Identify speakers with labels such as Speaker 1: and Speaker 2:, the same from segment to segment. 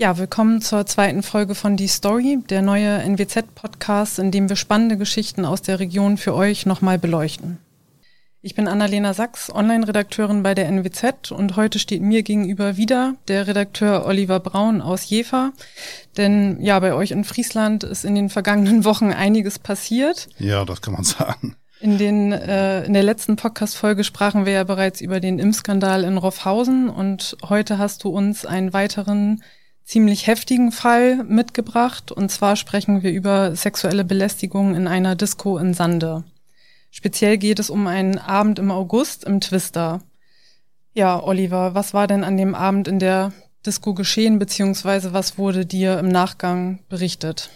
Speaker 1: Ja, willkommen zur zweiten Folge von Die Story, der neue NWZ-Podcast, in dem wir spannende Geschichten aus der Region für euch nochmal beleuchten. Ich bin Annalena Sachs, Online-Redakteurin bei der NWZ und heute steht mir gegenüber wieder der Redakteur Oliver Braun aus Jever. Denn ja, bei euch in Friesland ist in den vergangenen Wochen einiges passiert.
Speaker 2: Ja, das kann man sagen.
Speaker 1: In, den, äh, in der letzten Podcast-Folge sprachen wir ja bereits über den Impfskandal in Roffhausen und heute hast du uns einen weiteren ziemlich heftigen Fall mitgebracht. Und zwar sprechen wir über sexuelle Belästigung in einer Disco in Sande. Speziell geht es um einen Abend im August im Twister. Ja, Oliver, was war denn an dem Abend in der Disco geschehen, beziehungsweise was wurde dir im Nachgang berichtet?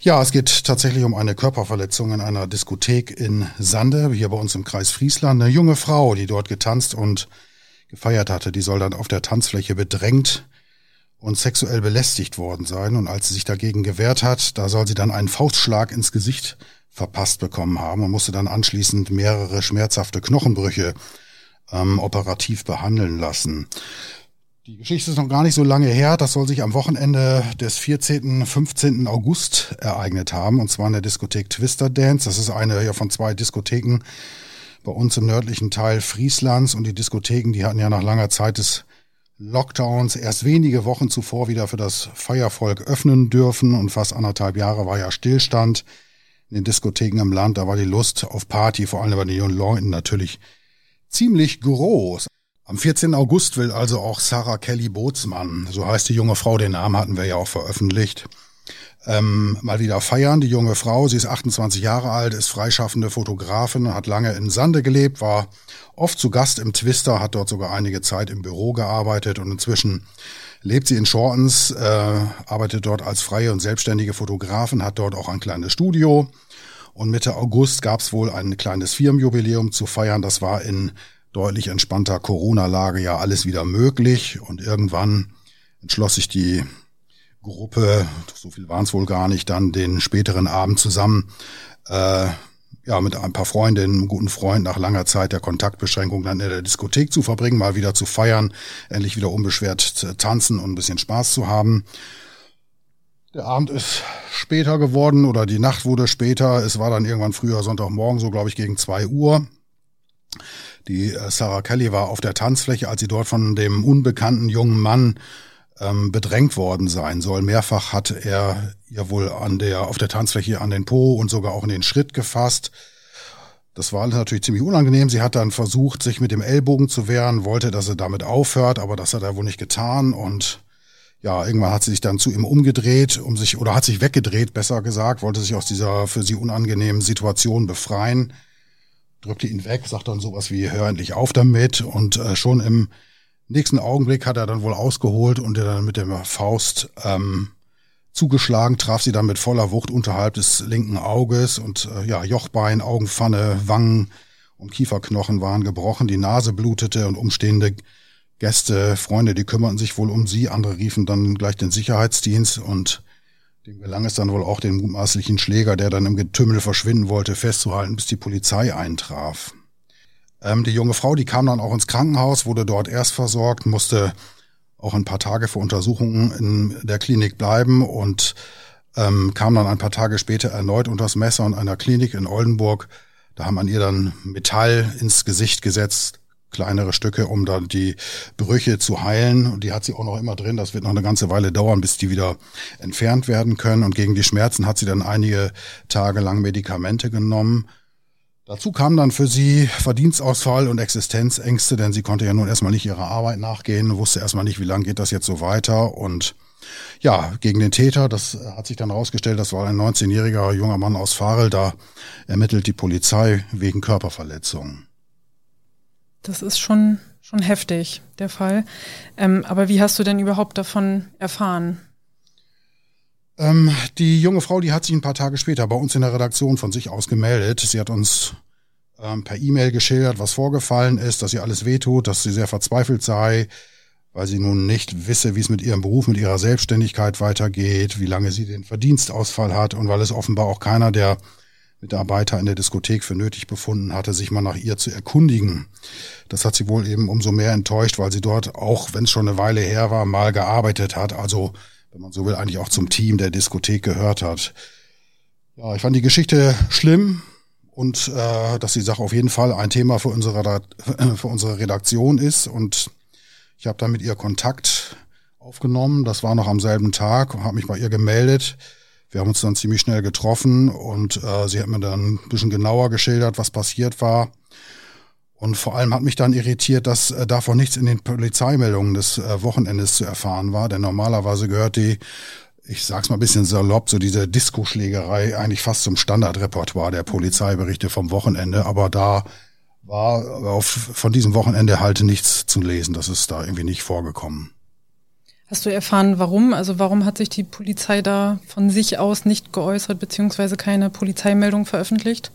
Speaker 2: Ja, es geht tatsächlich um eine Körperverletzung in einer Diskothek in Sande, hier bei uns im Kreis Friesland. Eine junge Frau, die dort getanzt und gefeiert hatte, die soll dann auf der Tanzfläche bedrängt und sexuell belästigt worden sein. Und als sie sich dagegen gewehrt hat, da soll sie dann einen Faustschlag ins Gesicht verpasst bekommen haben und musste dann anschließend mehrere schmerzhafte Knochenbrüche ähm, operativ behandeln lassen. Die Geschichte ist noch gar nicht so lange her. Das soll sich am Wochenende des 14., 15. August ereignet haben. Und zwar in der Diskothek Twister Dance. Das ist eine ja, von zwei Diskotheken bei uns im nördlichen Teil Frieslands. Und die Diskotheken, die hatten ja nach langer Zeit des Lockdowns erst wenige Wochen zuvor wieder für das Feiervolk öffnen dürfen und fast anderthalb Jahre war ja Stillstand in den Diskotheken im Land. Da war die Lust auf Party, vor allem bei den jungen Leuten, natürlich ziemlich groß. Am 14. August will also auch Sarah Kelly Bootsmann, so heißt die junge Frau, den Namen hatten wir ja auch veröffentlicht, ähm, mal wieder feiern. Die junge Frau, sie ist 28 Jahre alt, ist freischaffende Fotografin, hat lange in Sande gelebt, war oft zu Gast im Twister, hat dort sogar einige Zeit im Büro gearbeitet und inzwischen lebt sie in Shortens, äh, arbeitet dort als freie und selbstständige Fotografin, hat dort auch ein kleines Studio. Und Mitte August gab es wohl ein kleines Firmenjubiläum zu feiern. Das war in deutlich entspannter Corona-Lage ja alles wieder möglich. Und irgendwann entschloss sich die Gruppe, so viel waren es wohl gar nicht, dann den späteren Abend zusammen äh, ja, mit ein paar Freundinnen, einem guten Freund nach langer Zeit der Kontaktbeschränkung dann in der Diskothek zu verbringen, mal wieder zu feiern, endlich wieder unbeschwert zu tanzen und ein bisschen Spaß zu haben. Der Abend ist später geworden oder die Nacht wurde später. Es war dann irgendwann früher Sonntagmorgen, so glaube ich gegen zwei Uhr. Die äh, Sarah Kelly war auf der Tanzfläche, als sie dort von dem unbekannten jungen Mann ähm, bedrängt worden sein soll. Mehrfach hat er ihr wohl an der, auf der Tanzfläche an den Po und sogar auch in den Schritt gefasst. Das war natürlich ziemlich unangenehm. Sie hat dann versucht, sich mit dem Ellbogen zu wehren, wollte, dass er damit aufhört, aber das hat er wohl nicht getan und ja, irgendwann hat sie sich dann zu ihm umgedreht, um sich, oder hat sich weggedreht, besser gesagt, wollte sich aus dieser für sie unangenehmen Situation befreien, drückte ihn weg, sagt dann sowas wie, hör endlich auf damit und äh, schon im nächsten Augenblick hat er dann wohl ausgeholt und er dann mit der Faust ähm, zugeschlagen, traf sie dann mit voller Wucht unterhalb des linken Auges und äh, ja, Jochbein, Augenpfanne, Wangen und Kieferknochen waren gebrochen, die Nase blutete und umstehende Gäste, Freunde, die kümmerten sich wohl um sie, andere riefen dann gleich den Sicherheitsdienst und dem gelang es dann wohl auch den mutmaßlichen Schläger, der dann im Getümmel verschwinden wollte, festzuhalten, bis die Polizei eintraf. Ähm, die junge Frau, die kam dann auch ins Krankenhaus, wurde dort erst versorgt, musste auch ein paar Tage für Untersuchungen in der Klinik bleiben und ähm, kam dann ein paar Tage später erneut unter das Messer in einer Klinik in Oldenburg. Da haben an ihr dann Metall ins Gesicht gesetzt, kleinere Stücke, um dann die Brüche zu heilen. Und die hat sie auch noch immer drin. Das wird noch eine ganze Weile dauern, bis die wieder entfernt werden können. Und gegen die Schmerzen hat sie dann einige Tage lang Medikamente genommen. Dazu kam dann für sie Verdienstausfall und Existenzängste, denn sie konnte ja nun erstmal nicht ihrer Arbeit nachgehen, wusste erstmal nicht, wie lange geht das jetzt so weiter und ja, gegen den Täter, das hat sich dann herausgestellt, das war ein 19-jähriger junger Mann aus Farel, da ermittelt die Polizei wegen Körperverletzung.
Speaker 1: Das ist schon, schon heftig, der Fall. Ähm, aber wie hast du denn überhaupt davon erfahren?
Speaker 2: Ähm, die junge Frau, die hat sich ein paar Tage später bei uns in der Redaktion von sich aus gemeldet. Sie hat uns ähm, per E-Mail geschildert, was vorgefallen ist, dass ihr alles wehtut, dass sie sehr verzweifelt sei, weil sie nun nicht wisse, wie es mit ihrem Beruf, mit ihrer Selbstständigkeit weitergeht, wie lange sie den Verdienstausfall hat und weil es offenbar auch keiner der Mitarbeiter in der Diskothek für nötig befunden hatte, sich mal nach ihr zu erkundigen. Das hat sie wohl eben umso mehr enttäuscht, weil sie dort, auch wenn es schon eine Weile her war, mal gearbeitet hat. Also, wenn man so will, eigentlich auch zum Team der Diskothek gehört hat. Ja, ich fand die Geschichte schlimm und äh, dass die Sache auf jeden Fall ein Thema für unsere, für unsere Redaktion ist. Und ich habe dann mit ihr Kontakt aufgenommen. Das war noch am selben Tag und habe mich bei ihr gemeldet. Wir haben uns dann ziemlich schnell getroffen und äh, sie hat mir dann ein bisschen genauer geschildert, was passiert war. Und vor allem hat mich dann irritiert, dass äh, davon nichts in den Polizeimeldungen des äh, Wochenendes zu erfahren war. Denn normalerweise gehört die ich sag's mal ein bisschen salopp, so diese Disco-Schlägerei eigentlich fast zum Standardrepertoire der Polizeiberichte vom Wochenende, aber da war auf, von diesem Wochenende halt nichts zu lesen. Das ist da irgendwie nicht vorgekommen.
Speaker 1: Hast du erfahren, warum? Also warum hat sich die Polizei da von sich aus nicht geäußert, beziehungsweise keine Polizeimeldung veröffentlicht?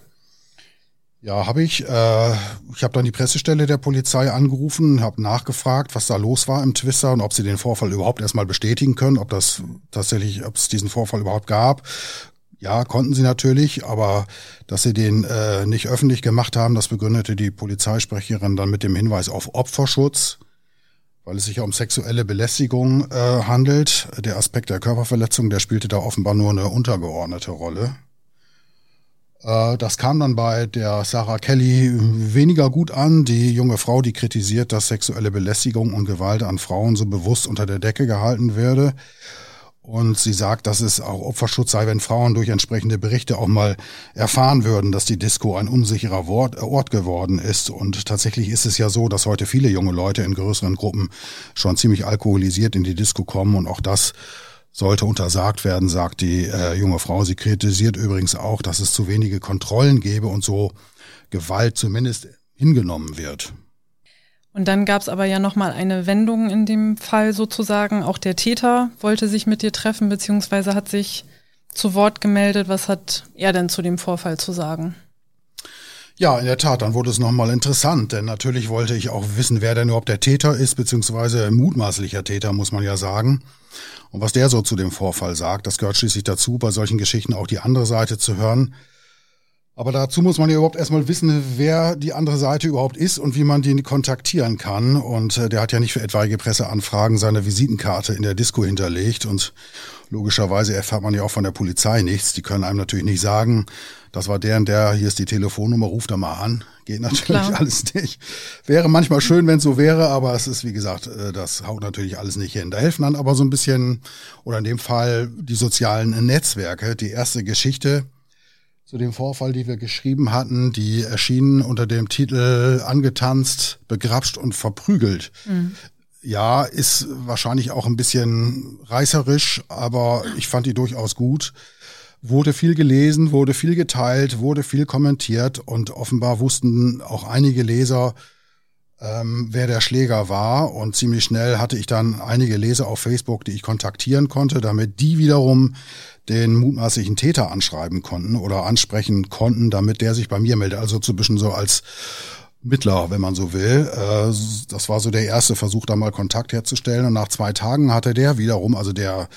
Speaker 2: Ja, habe ich. Äh, ich habe dann die Pressestelle der Polizei angerufen, habe nachgefragt, was da los war im Twister und ob sie den Vorfall überhaupt erstmal bestätigen können, ob das tatsächlich, ob es diesen Vorfall überhaupt gab. Ja, konnten sie natürlich, aber dass sie den äh, nicht öffentlich gemacht haben, das begründete die Polizeisprecherin dann mit dem Hinweis auf Opferschutz, weil es sich ja um sexuelle Belästigung äh, handelt. Der Aspekt der Körperverletzung, der spielte da offenbar nur eine untergeordnete Rolle. Äh, das kam dann bei der Sarah Kelly weniger gut an. Die junge Frau, die kritisiert, dass sexuelle Belästigung und Gewalt an Frauen so bewusst unter der Decke gehalten werde. Und sie sagt, dass es auch Opferschutz sei, wenn Frauen durch entsprechende Berichte auch mal erfahren würden, dass die Disco ein unsicherer Ort geworden ist. Und tatsächlich ist es ja so, dass heute viele junge Leute in größeren Gruppen schon ziemlich alkoholisiert in die Disco kommen und auch das sollte untersagt werden, sagt die äh, junge Frau. Sie kritisiert übrigens auch, dass es zu wenige Kontrollen gäbe und so Gewalt zumindest hingenommen wird.
Speaker 1: Und dann gab es aber ja nochmal eine Wendung in dem Fall sozusagen. Auch der Täter wollte sich mit dir treffen, beziehungsweise hat sich zu Wort gemeldet. Was hat er denn zu dem Vorfall zu sagen?
Speaker 2: Ja, in der Tat, dann wurde es nochmal interessant, denn natürlich wollte ich auch wissen, wer denn überhaupt der Täter ist, beziehungsweise mutmaßlicher Täter, muss man ja sagen. Und was der so zu dem Vorfall sagt, das gehört schließlich dazu, bei solchen Geschichten auch die andere Seite zu hören. Aber dazu muss man ja überhaupt erstmal wissen, wer die andere Seite überhaupt ist und wie man die kontaktieren kann. Und äh, der hat ja nicht für etwaige Presseanfragen seine Visitenkarte in der Disco hinterlegt. Und logischerweise erfährt man ja auch von der Polizei nichts. Die können einem natürlich nicht sagen, das war der und der, hier ist die Telefonnummer, ruft da mal an. Geht natürlich Klar. alles nicht. Wäre manchmal schön, wenn es so wäre, aber es ist, wie gesagt, äh, das haut natürlich alles nicht hin. Da helfen dann aber so ein bisschen, oder in dem Fall die sozialen Netzwerke. Die erste Geschichte zu dem Vorfall, die wir geschrieben hatten, die erschien unter dem Titel Angetanzt, begrapscht und verprügelt. Mhm. Ja, ist wahrscheinlich auch ein bisschen reißerisch, aber ich fand die durchaus gut wurde viel gelesen, wurde viel geteilt, wurde viel kommentiert und offenbar wussten auch einige Leser, ähm, wer der Schläger war. Und ziemlich schnell hatte ich dann einige Leser auf Facebook, die ich kontaktieren konnte, damit die wiederum den mutmaßlichen Täter anschreiben konnten oder ansprechen konnten, damit der sich bei mir meldet. Also so ein so als Mittler, wenn man so will. Äh, das war so der erste Versuch, da mal Kontakt herzustellen. Und nach zwei Tagen hatte der wiederum, also der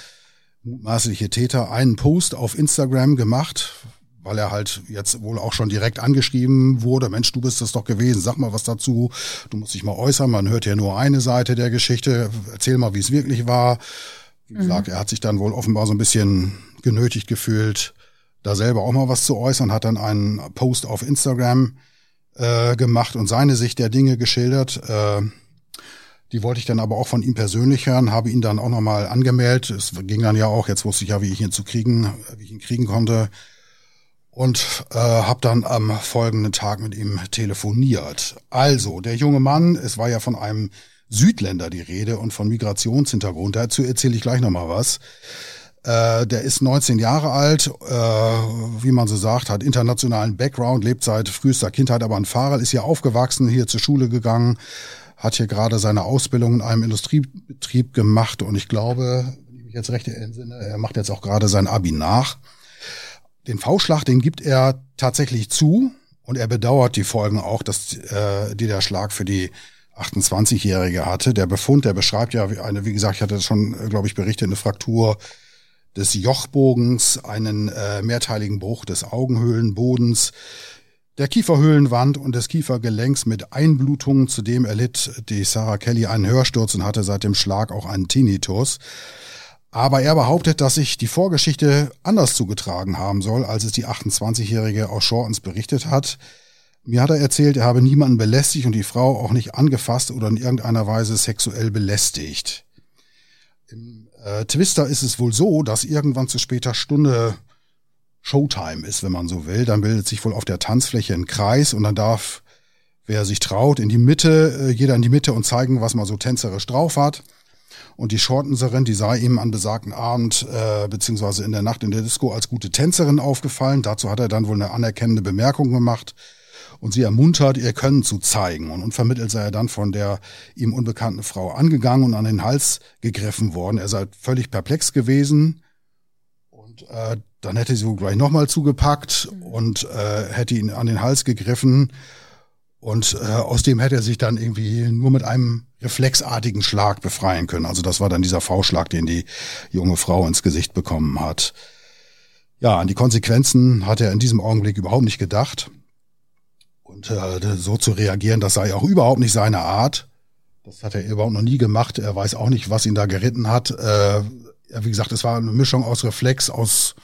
Speaker 2: mutmaßliche Täter einen Post auf Instagram gemacht, weil er halt jetzt wohl auch schon direkt angeschrieben wurde, Mensch, du bist das doch gewesen, sag mal was dazu, du musst dich mal äußern, man hört ja nur eine Seite der Geschichte, erzähl mal, wie es wirklich war. Wie mhm. gesagt, er hat sich dann wohl offenbar so ein bisschen genötigt gefühlt, da selber auch mal was zu äußern, hat dann einen Post auf Instagram äh, gemacht und seine Sicht der Dinge geschildert. Äh, die wollte ich dann aber auch von ihm persönlich hören, habe ihn dann auch nochmal angemeldet. Es ging dann ja auch, jetzt wusste ich ja, wie ich ihn zu kriegen, wie ich ihn kriegen konnte. Und äh, habe dann am folgenden Tag mit ihm telefoniert. Also, der junge Mann, es war ja von einem Südländer die Rede und von Migrationshintergrund. Dazu erzähle ich gleich nochmal was. Äh, der ist 19 Jahre alt, äh, wie man so sagt, hat internationalen Background, lebt seit frühester Kindheit aber ein Fahrer, ist hier aufgewachsen, hier zur Schule gegangen, hat hier gerade seine Ausbildung in einem Industriebetrieb gemacht und ich glaube, wenn ich mich jetzt recht entsinne, er macht jetzt auch gerade sein Abi nach. Den V-Schlag, den gibt er tatsächlich zu und er bedauert die Folgen auch, dass äh, die der Schlag für die 28-Jährige hatte. Der Befund, der beschreibt ja eine, wie gesagt, ich hatte das schon, glaube ich, berichtet, eine Fraktur des Jochbogens, einen äh, mehrteiligen Bruch des Augenhöhlenbodens, der Kieferhöhlenwand und des Kiefergelenks mit Einblutungen. Zudem erlitt die Sarah Kelly einen Hörsturz und hatte seit dem Schlag auch einen Tinnitus. Aber er behauptet, dass sich die Vorgeschichte anders zugetragen haben soll, als es die 28-Jährige aus Shortens berichtet hat. Mir hat er erzählt, er habe niemanden belästigt und die Frau auch nicht angefasst oder in irgendeiner Weise sexuell belästigt. Im äh, Twister ist es wohl so, dass irgendwann zu später Stunde Showtime ist, wenn man so will. Dann bildet sich wohl auf der Tanzfläche ein Kreis und dann darf, wer sich traut, in die Mitte, äh, jeder in die Mitte und zeigen, was man so tänzerisch drauf hat. Und die Shortenserin, die sei ihm an besagten Abend äh, beziehungsweise in der Nacht in der Disco als gute Tänzerin aufgefallen. Dazu hat er dann wohl eine anerkennende Bemerkung gemacht und sie ermuntert, ihr Können zu zeigen. Und unvermittelt sei er dann von der ihm unbekannten Frau angegangen und an den Hals gegriffen worden. Er sei völlig perplex gewesen und äh, dann hätte sie wohl gleich nochmal zugepackt und äh, hätte ihn an den Hals gegriffen. Und äh, aus dem hätte er sich dann irgendwie nur mit einem reflexartigen Schlag befreien können. Also das war dann dieser V-Schlag, den die junge Frau ins Gesicht bekommen hat. Ja, an die Konsequenzen hat er in diesem Augenblick überhaupt nicht gedacht. Und äh, so zu reagieren, das sei auch überhaupt nicht seine Art. Das hat er überhaupt noch nie gemacht. Er weiß auch nicht, was ihn da geritten hat. Äh, wie gesagt, es war eine Mischung aus Reflex, aus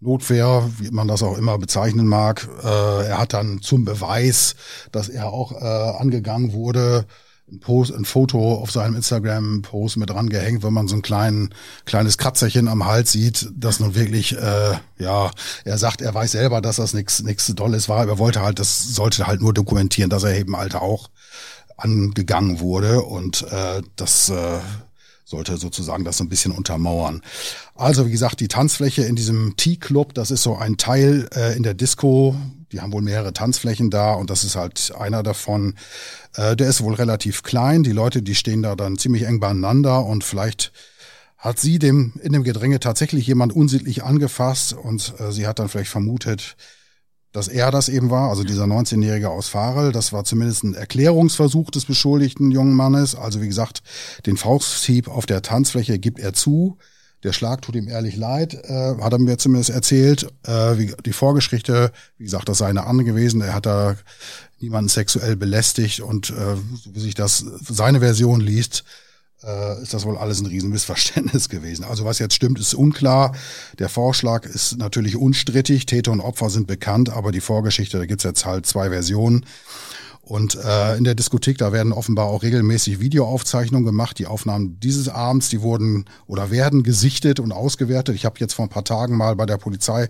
Speaker 2: Notwehr, wie man das auch immer bezeichnen mag. Äh, er hat dann zum Beweis, dass er auch äh, angegangen wurde, ein, Post, ein Foto auf seinem Instagram-Post mit dran gehängt, wenn man so ein klein, kleines Kratzerchen am Hals sieht, das nun wirklich, äh, ja, er sagt, er weiß selber, dass das nichts nichts Dolles war, aber er wollte halt, das sollte halt nur dokumentieren, dass er eben halt auch angegangen wurde und äh, das äh, sollte sozusagen das so ein bisschen untermauern. Also wie gesagt, die Tanzfläche in diesem T-Club, das ist so ein Teil äh, in der Disco. Die haben wohl mehrere Tanzflächen da und das ist halt einer davon. Äh, der ist wohl relativ klein. Die Leute, die stehen da dann ziemlich eng beieinander und vielleicht hat sie dem in dem Gedränge tatsächlich jemand unsittlich angefasst und äh, sie hat dann vielleicht vermutet, dass er das eben war, also dieser 19-Jährige aus Farel. Das war zumindest ein Erklärungsversuch des beschuldigten jungen Mannes. Also wie gesagt, den Fausthieb auf der Tanzfläche gibt er zu. Der Schlag tut ihm ehrlich leid, äh, hat er mir zumindest erzählt. Äh, wie, die Vorgeschichte, wie gesagt, das sei eine andere gewesen. Er hat da niemanden sexuell belästigt und äh, wie sich das seine Version liest, äh, ist das wohl alles ein Riesenmissverständnis gewesen. Also was jetzt stimmt, ist unklar. Der Vorschlag ist natürlich unstrittig. Täter und Opfer sind bekannt, aber die Vorgeschichte, da gibt's jetzt halt zwei Versionen. Und äh, in der Diskothek, da werden offenbar auch regelmäßig Videoaufzeichnungen gemacht. Die Aufnahmen dieses Abends, die wurden oder werden gesichtet und ausgewertet. Ich habe jetzt vor ein paar Tagen mal bei der Polizei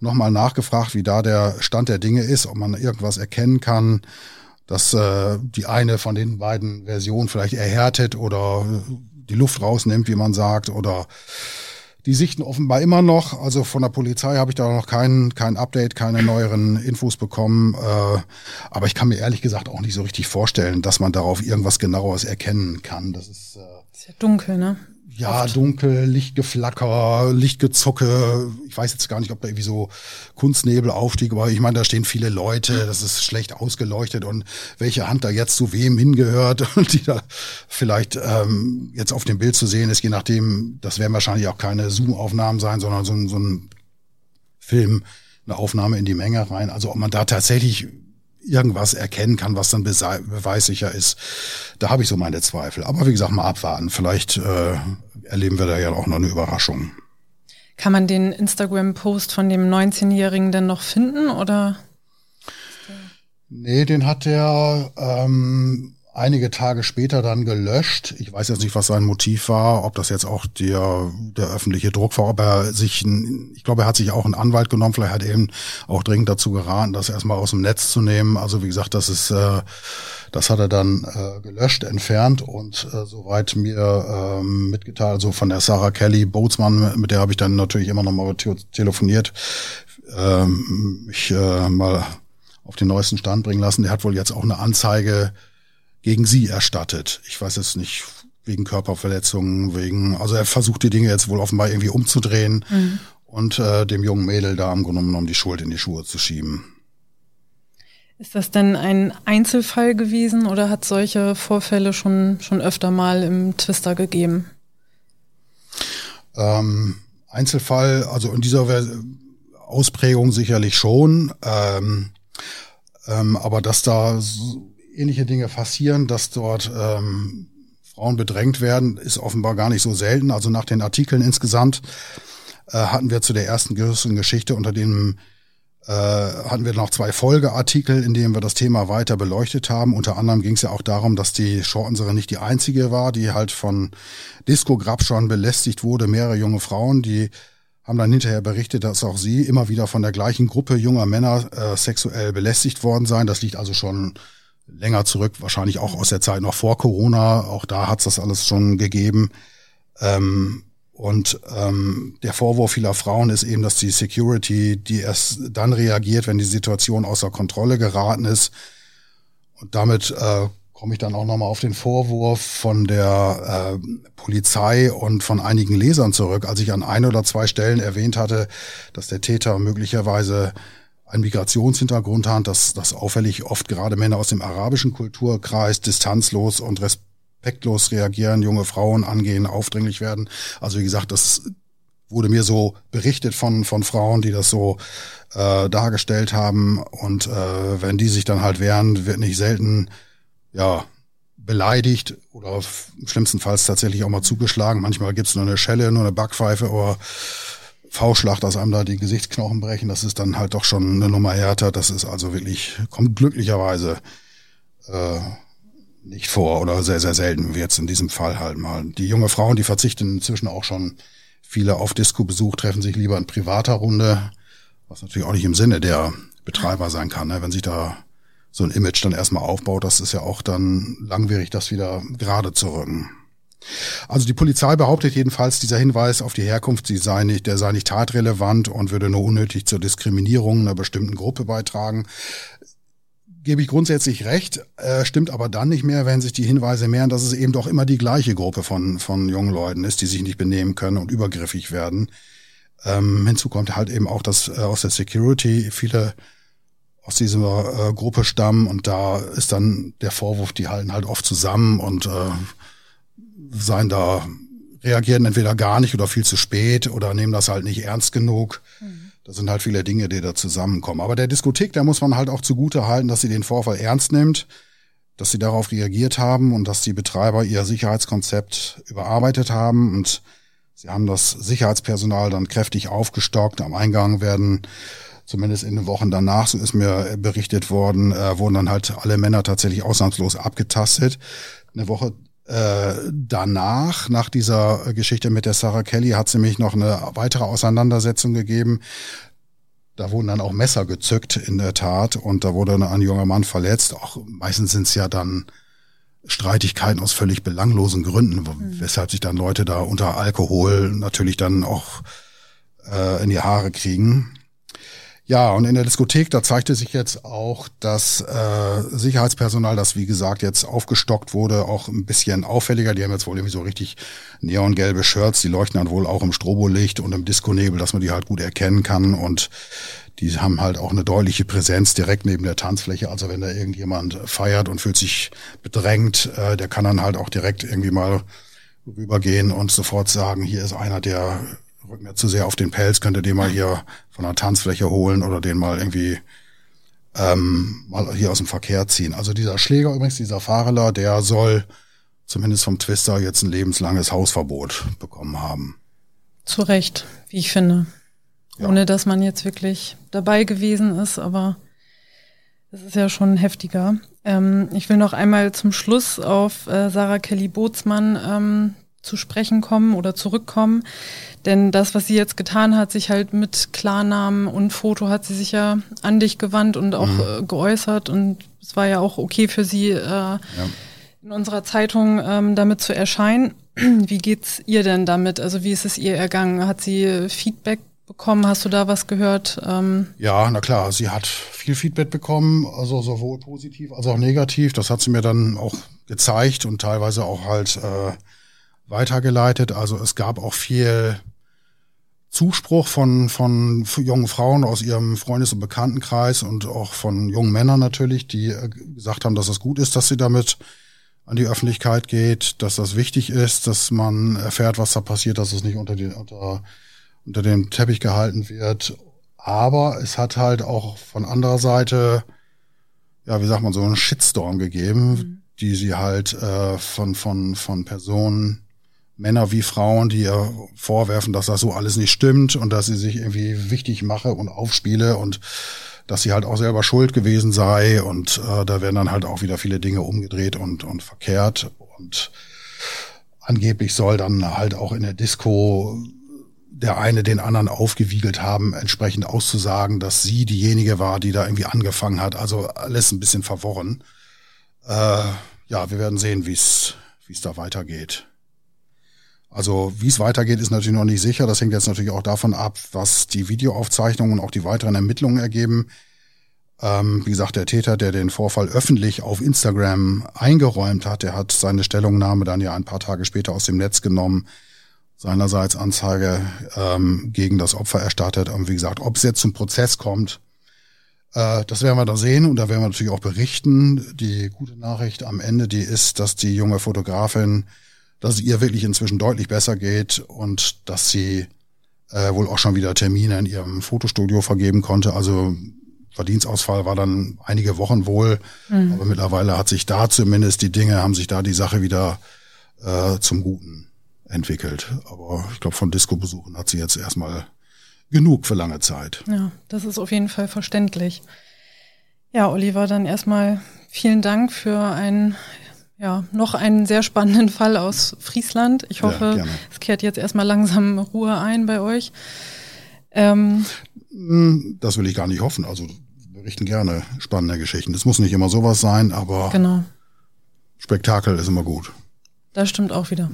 Speaker 2: nochmal nachgefragt, wie da der Stand der Dinge ist, ob man irgendwas erkennen kann dass äh, die eine von den beiden Versionen vielleicht erhärtet oder die Luft rausnimmt, wie man sagt, oder die sichten offenbar immer noch. Also von der Polizei habe ich da noch kein, kein Update, keine neueren Infos bekommen. Äh, aber ich kann mir ehrlich gesagt auch nicht so richtig vorstellen, dass man darauf irgendwas genaueres erkennen kann. Das ist, äh,
Speaker 1: ist ja dunkel, ne?
Speaker 2: Ja, Oft. dunkel, Lichtgeflacker, Lichtgezucke. Ich weiß jetzt gar nicht, ob da irgendwie so Kunstnebel aufstieg, aber ich meine, da stehen viele Leute, das ist schlecht ausgeleuchtet und welche Hand da jetzt zu wem hingehört und die da vielleicht ähm, jetzt auf dem Bild zu sehen ist, je nachdem, das werden wahrscheinlich auch keine Zoom-Aufnahmen sein, sondern so, so ein Film, eine Aufnahme in die Menge rein. Also ob man da tatsächlich irgendwas erkennen kann, was dann beweissicher ist. Da habe ich so meine Zweifel. Aber wie gesagt, mal abwarten. Vielleicht äh, erleben wir da ja auch noch eine Überraschung.
Speaker 1: Kann man den Instagram-Post von dem 19-Jährigen denn noch finden oder?
Speaker 2: Nee, den hat er ähm, einige Tage später dann gelöscht. Ich weiß jetzt nicht, was sein Motiv war, ob das jetzt auch der, der öffentliche Druck war, ob er sich, ich glaube, er hat sich auch einen Anwalt genommen, vielleicht hat er eben auch dringend dazu geraten, das erstmal aus dem Netz zu nehmen. Also wie gesagt, das ist, äh, das hat er dann äh, gelöscht, entfernt und äh, soweit mir ähm, mitgeteilt, also von der Sarah Kelly Bootsmann, mit der habe ich dann natürlich immer noch mal telefoniert, ähm, mich äh, mal auf den neuesten Stand bringen lassen. Der hat wohl jetzt auch eine Anzeige gegen sie erstattet. Ich weiß jetzt nicht, wegen Körperverletzungen, wegen, also er versucht die Dinge jetzt wohl offenbar irgendwie umzudrehen mhm. und äh, dem jungen Mädel da im Grunde genommen die Schuld in die Schuhe zu schieben.
Speaker 1: Ist das denn ein Einzelfall gewesen oder hat solche Vorfälle schon, schon öfter mal im Twister gegeben?
Speaker 2: Ähm, Einzelfall, also in dieser Ausprägung sicherlich schon. Ähm, ähm, aber dass da so ähnliche Dinge passieren, dass dort ähm, Frauen bedrängt werden, ist offenbar gar nicht so selten. Also nach den Artikeln insgesamt äh, hatten wir zu der ersten größeren Geschichte unter dem äh, hatten wir noch zwei Folgeartikel, in denen wir das Thema weiter beleuchtet haben. Unter anderem ging es ja auch darum, dass die Shortenserin nicht die einzige war, die halt von Disco Grab schon belästigt wurde. Mehrere junge Frauen, die haben dann hinterher berichtet, dass auch sie immer wieder von der gleichen Gruppe junger Männer äh, sexuell belästigt worden seien. Das liegt also schon länger zurück, wahrscheinlich auch aus der Zeit noch vor Corona. Auch da hat's das alles schon gegeben. Ähm, und ähm, der Vorwurf vieler Frauen ist eben, dass die Security, die erst dann reagiert, wenn die Situation außer Kontrolle geraten ist. Und damit äh, komme ich dann auch nochmal auf den Vorwurf von der äh, Polizei und von einigen Lesern zurück, als ich an ein oder zwei Stellen erwähnt hatte, dass der Täter möglicherweise einen Migrationshintergrund hat, dass, dass auffällig oft gerade Männer aus dem arabischen Kulturkreis distanzlos und respektlos respektlos reagieren, junge Frauen angehen, aufdringlich werden. Also wie gesagt, das wurde mir so berichtet von, von Frauen, die das so äh, dargestellt haben. Und äh, wenn die sich dann halt wehren, wird nicht selten ja beleidigt oder schlimmstenfalls tatsächlich auch mal zugeschlagen. Manchmal gibt's nur eine Schelle, nur eine Backpfeife oder V-Schlag, dass einem da die Gesichtsknochen brechen. Das ist dann halt doch schon eine Nummer härter. Das ist also wirklich, kommt glücklicherweise äh, nicht vor oder sehr, sehr selten wie jetzt in diesem Fall halt mal. Die junge Frauen, die verzichten inzwischen auch schon viele auf Disco-Besuch, treffen sich lieber in privater Runde, was natürlich auch nicht im Sinne der Betreiber sein kann, ne? wenn sich da so ein Image dann erstmal aufbaut, das ist ja auch dann langwierig, das wieder gerade zu rücken. Also die Polizei behauptet jedenfalls, dieser Hinweis auf die Herkunft, sie sei nicht, der sei nicht tatrelevant und würde nur unnötig zur Diskriminierung einer bestimmten Gruppe beitragen gebe ich grundsätzlich recht, äh, stimmt aber dann nicht mehr, wenn sich die Hinweise mehren, dass es eben doch immer die gleiche Gruppe von, von jungen Leuten ist, die sich nicht benehmen können und übergriffig werden. Ähm, hinzu kommt halt eben auch, dass äh, aus der Security viele aus dieser äh, Gruppe stammen und da ist dann der Vorwurf, die halten halt oft zusammen und äh, seien da, reagieren entweder gar nicht oder viel zu spät oder nehmen das halt nicht ernst genug. Mhm. Das sind halt viele Dinge, die da zusammenkommen. Aber der Diskothek, da muss man halt auch zugute halten, dass sie den Vorfall ernst nimmt, dass sie darauf reagiert haben und dass die Betreiber ihr Sicherheitskonzept überarbeitet haben und sie haben das Sicherheitspersonal dann kräftig aufgestockt. Am Eingang werden zumindest in den Wochen danach, so ist mir berichtet worden, äh, wurden dann halt alle Männer tatsächlich ausnahmslos abgetastet. Eine Woche äh, danach, nach dieser Geschichte mit der Sarah Kelly, hat sie mich noch eine weitere Auseinandersetzung gegeben. Da wurden dann auch Messer gezückt in der Tat und da wurde ein junger Mann verletzt. Auch meistens sind es ja dann Streitigkeiten aus völlig belanglosen Gründen, mhm. weshalb sich dann Leute da unter Alkohol natürlich dann auch äh, in die Haare kriegen. Ja, und in der Diskothek, da zeigte sich jetzt auch, dass äh, Sicherheitspersonal, das wie gesagt jetzt aufgestockt wurde, auch ein bisschen auffälliger. Die haben jetzt wohl irgendwie so richtig neongelbe Shirts, die leuchten dann wohl auch im Strobolicht und im Disco-Nebel, dass man die halt gut erkennen kann. Und die haben halt auch eine deutliche Präsenz direkt neben der Tanzfläche. Also wenn da irgendjemand feiert und fühlt sich bedrängt, äh, der kann dann halt auch direkt irgendwie mal rübergehen und sofort sagen, hier ist einer, der rückt mir zu sehr auf den Pelz, könnte den mal hier von der Tanzfläche holen oder den mal irgendwie ähm, mal hier aus dem Verkehr ziehen. Also dieser Schläger übrigens, dieser Fahrler, der soll zumindest vom Twister jetzt ein lebenslanges Hausverbot bekommen haben.
Speaker 1: Zu Recht, wie ich finde. Ja. Ohne dass man jetzt wirklich dabei gewesen ist, aber es ist ja schon heftiger. Ähm, ich will noch einmal zum Schluss auf äh, Sarah Kelly Bootsmann ähm, zu sprechen kommen oder zurückkommen. Denn das, was sie jetzt getan hat, sich halt mit Klarnamen und Foto hat sie sich ja an dich gewandt und auch mhm. äh, geäußert. Und es war ja auch okay für sie, äh, ja. in unserer Zeitung ähm, damit zu erscheinen. Wie geht's ihr denn damit? Also wie ist es ihr ergangen? Hat sie Feedback bekommen? Hast du da was gehört? Ähm
Speaker 2: ja, na klar, sie hat viel Feedback bekommen, also sowohl positiv als auch negativ. Das hat sie mir dann auch gezeigt und teilweise auch halt äh, weitergeleitet. Also es gab auch viel Zuspruch von, von jungen Frauen aus ihrem Freundes- und Bekanntenkreis und auch von jungen Männern natürlich, die äh, gesagt haben, dass es gut ist, dass sie damit an die Öffentlichkeit geht, dass das wichtig ist, dass man erfährt, was da passiert, dass es nicht unter, die, unter unter dem Teppich gehalten wird. Aber es hat halt auch von anderer Seite, ja, wie sagt man, so einen Shitstorm gegeben, mhm. die sie halt äh, von, von, von Personen, Männer wie Frauen, die ihr vorwerfen, dass das so alles nicht stimmt und dass sie sich irgendwie wichtig mache und aufspiele und dass sie halt auch selber schuld gewesen sei und äh, da werden dann halt auch wieder viele Dinge umgedreht und, und verkehrt und angeblich soll dann halt auch in der Disco der eine den anderen aufgewiegelt haben, entsprechend auszusagen, dass sie diejenige war, die da irgendwie angefangen hat. Also alles ein bisschen verworren. Äh, ja, wir werden sehen, wie es wie es da weitergeht. Also wie es weitergeht, ist natürlich noch nicht sicher. Das hängt jetzt natürlich auch davon ab, was die Videoaufzeichnungen und auch die weiteren Ermittlungen ergeben. Ähm, wie gesagt, der Täter, der den Vorfall öffentlich auf Instagram eingeräumt hat, der hat seine Stellungnahme dann ja ein paar Tage später aus dem Netz genommen seinerseits Anzeige ähm, gegen das Opfer erstattet. Und wie gesagt, ob es jetzt zum Prozess kommt, äh, das werden wir da sehen und da werden wir natürlich auch berichten. Die gute Nachricht am Ende, die ist, dass die junge Fotografin, dass es ihr wirklich inzwischen deutlich besser geht und dass sie äh, wohl auch schon wieder Termine in ihrem Fotostudio vergeben konnte. Also Verdienstausfall war dann einige Wochen wohl, mhm. aber mittlerweile hat sich da zumindest die Dinge, haben sich da die Sache wieder äh, zum Guten entwickelt. Aber ich glaube, von Disco-Besuchen hat sie jetzt erstmal genug für lange Zeit.
Speaker 1: Ja, das ist auf jeden Fall verständlich. Ja, Oliver, dann erstmal vielen Dank für einen, ja, noch einen sehr spannenden Fall aus Friesland. Ich hoffe, ja, es kehrt jetzt erstmal langsam Ruhe ein bei euch.
Speaker 2: Ähm, hm, das will ich gar nicht hoffen. Also wir berichten gerne spannende Geschichten. Es muss nicht immer sowas sein, aber genau. Spektakel ist immer gut.
Speaker 1: Das stimmt auch wieder.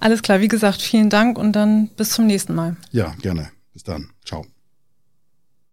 Speaker 1: Alles klar, wie gesagt, vielen Dank und dann bis zum nächsten Mal.
Speaker 2: Ja, gerne. Bis dann. Ciao.